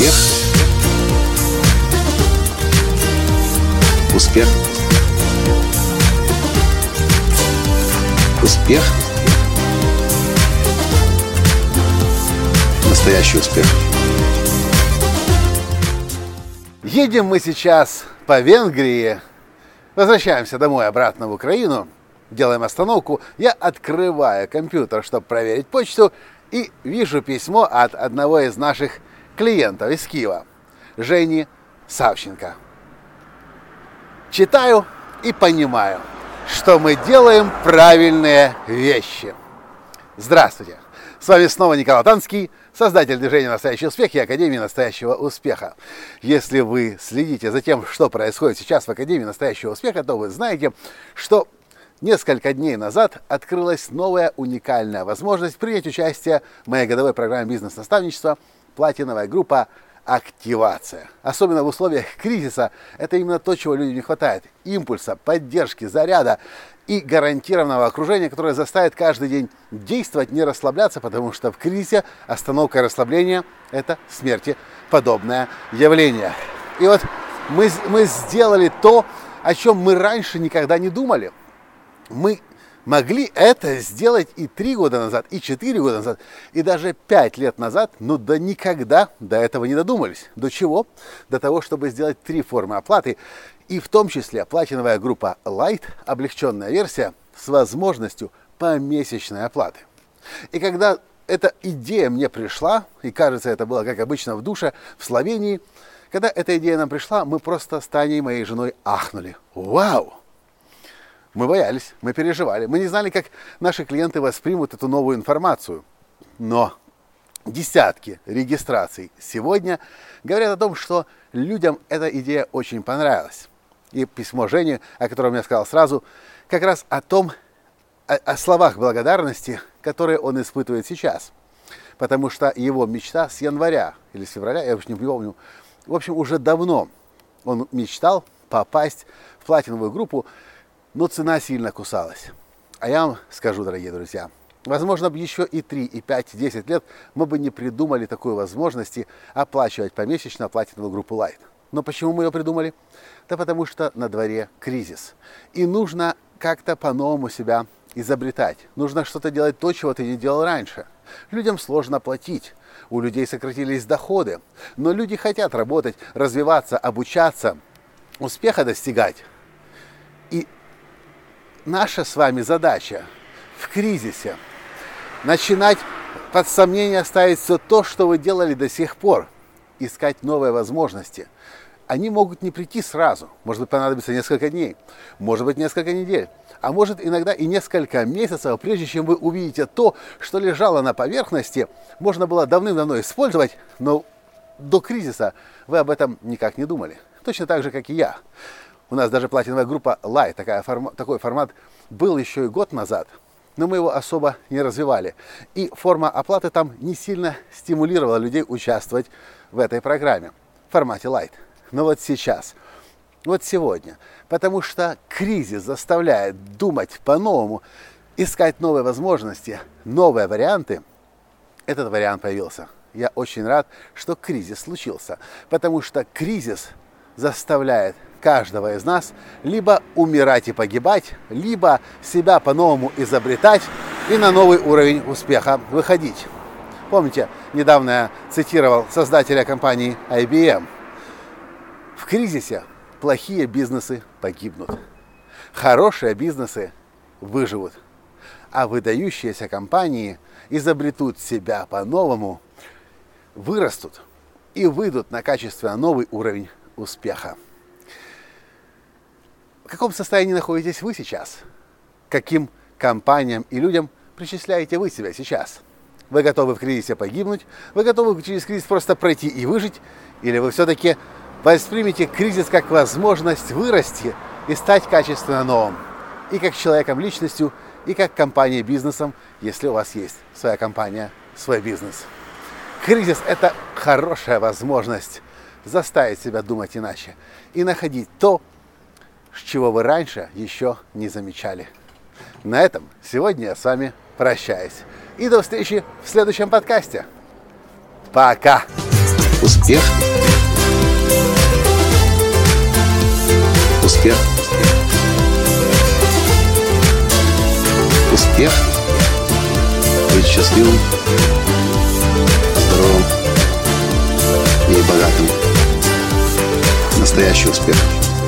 Успех. Успех. Успех. Настоящий успех. Едем мы сейчас по Венгрии, возвращаемся домой обратно в Украину, делаем остановку, я открываю компьютер, чтобы проверить почту, и вижу письмо от одного из наших клиентов из Киева, Жени Савченко. Читаю и понимаю, что мы делаем правильные вещи. Здравствуйте! С вами снова Николай Танский, создатель движения «Настоящий успех» и Академии «Настоящего успеха». Если вы следите за тем, что происходит сейчас в Академии «Настоящего успеха», то вы знаете, что Несколько дней назад открылась новая уникальная возможность принять участие в моей годовой программе бизнес-наставничества «Платиновая группа активация. Особенно в условиях кризиса это именно то, чего людям не хватает. Импульса, поддержки, заряда и гарантированного окружения, которое заставит каждый день действовать, не расслабляться, потому что в кризисе остановка и расслабление – это смерти подобное явление. И вот мы, мы сделали то, о чем мы раньше никогда не думали – мы могли это сделать и три года назад, и четыре года назад, и даже пять лет назад, но да никогда до этого не додумались. До чего? До того, чтобы сделать три формы оплаты, и в том числе платиновая группа Light, облегченная версия, с возможностью помесячной оплаты. И когда эта идея мне пришла, и кажется, это было, как обычно, в душе, в Словении, когда эта идея нам пришла, мы просто с Таней, моей женой, ахнули. Вау! Мы боялись, мы переживали, мы не знали, как наши клиенты воспримут эту новую информацию. Но десятки регистраций сегодня говорят о том, что людям эта идея очень понравилась. И письмо Жени, о котором я сказал сразу, как раз о том, о, о словах благодарности, которые он испытывает сейчас. Потому что его мечта с января или с февраля, я уж не помню, в общем, уже давно он мечтал попасть в платиновую группу, но цена сильно кусалась. А я вам скажу, дорогие друзья, возможно, бы еще и 3, и 5, и 10 лет мы бы не придумали такой возможности оплачивать помесячно платиновую группу Light. Но почему мы ее придумали? Да потому что на дворе кризис. И нужно как-то по-новому себя изобретать. Нужно что-то делать то, чего ты не делал раньше. Людям сложно платить. У людей сократились доходы. Но люди хотят работать, развиваться, обучаться, успеха достигать. Наша с вами задача в кризисе начинать под сомнение ставить все то, что вы делали до сих пор, искать новые возможности. Они могут не прийти сразу, может быть понадобится несколько дней, может быть несколько недель, а может иногда и несколько месяцев, прежде чем вы увидите то, что лежало на поверхности, можно было давным-давно использовать, но до кризиса вы об этом никак не думали. Точно так же, как и я. У нас даже платиновая группа Light, такая форма, такой формат был еще и год назад, но мы его особо не развивали. И форма оплаты там не сильно стимулировала людей участвовать в этой программе в формате Light. Но вот сейчас, вот сегодня, потому что кризис заставляет думать по-новому, искать новые возможности, новые варианты, этот вариант появился. Я очень рад, что кризис случился, потому что кризис заставляет каждого из нас либо умирать и погибать, либо себя по-новому изобретать и на новый уровень успеха выходить. Помните, недавно я цитировал создателя компании IBM. В кризисе плохие бизнесы погибнут, хорошие бизнесы выживут, а выдающиеся компании изобретут себя по-новому, вырастут и выйдут на качественно новый уровень успеха. В каком состоянии находитесь вы сейчас? Каким компаниям и людям причисляете вы себя сейчас? Вы готовы в кризисе погибнуть? Вы готовы через кризис просто пройти и выжить? Или вы все-таки воспримете кризис как возможность вырасти и стать качественно новым? И как человеком, личностью, и как компанией, бизнесом, если у вас есть своя компания, свой бизнес. Кризис – это хорошая возможность заставить себя думать иначе и находить то, чего вы раньше еще не замечали. На этом сегодня я с вами прощаюсь. И до встречи в следующем подкасте. Пока! Успех! Успех! Успех! Быть счастливым, здоровым и богатым. Настоящий успех! Успех!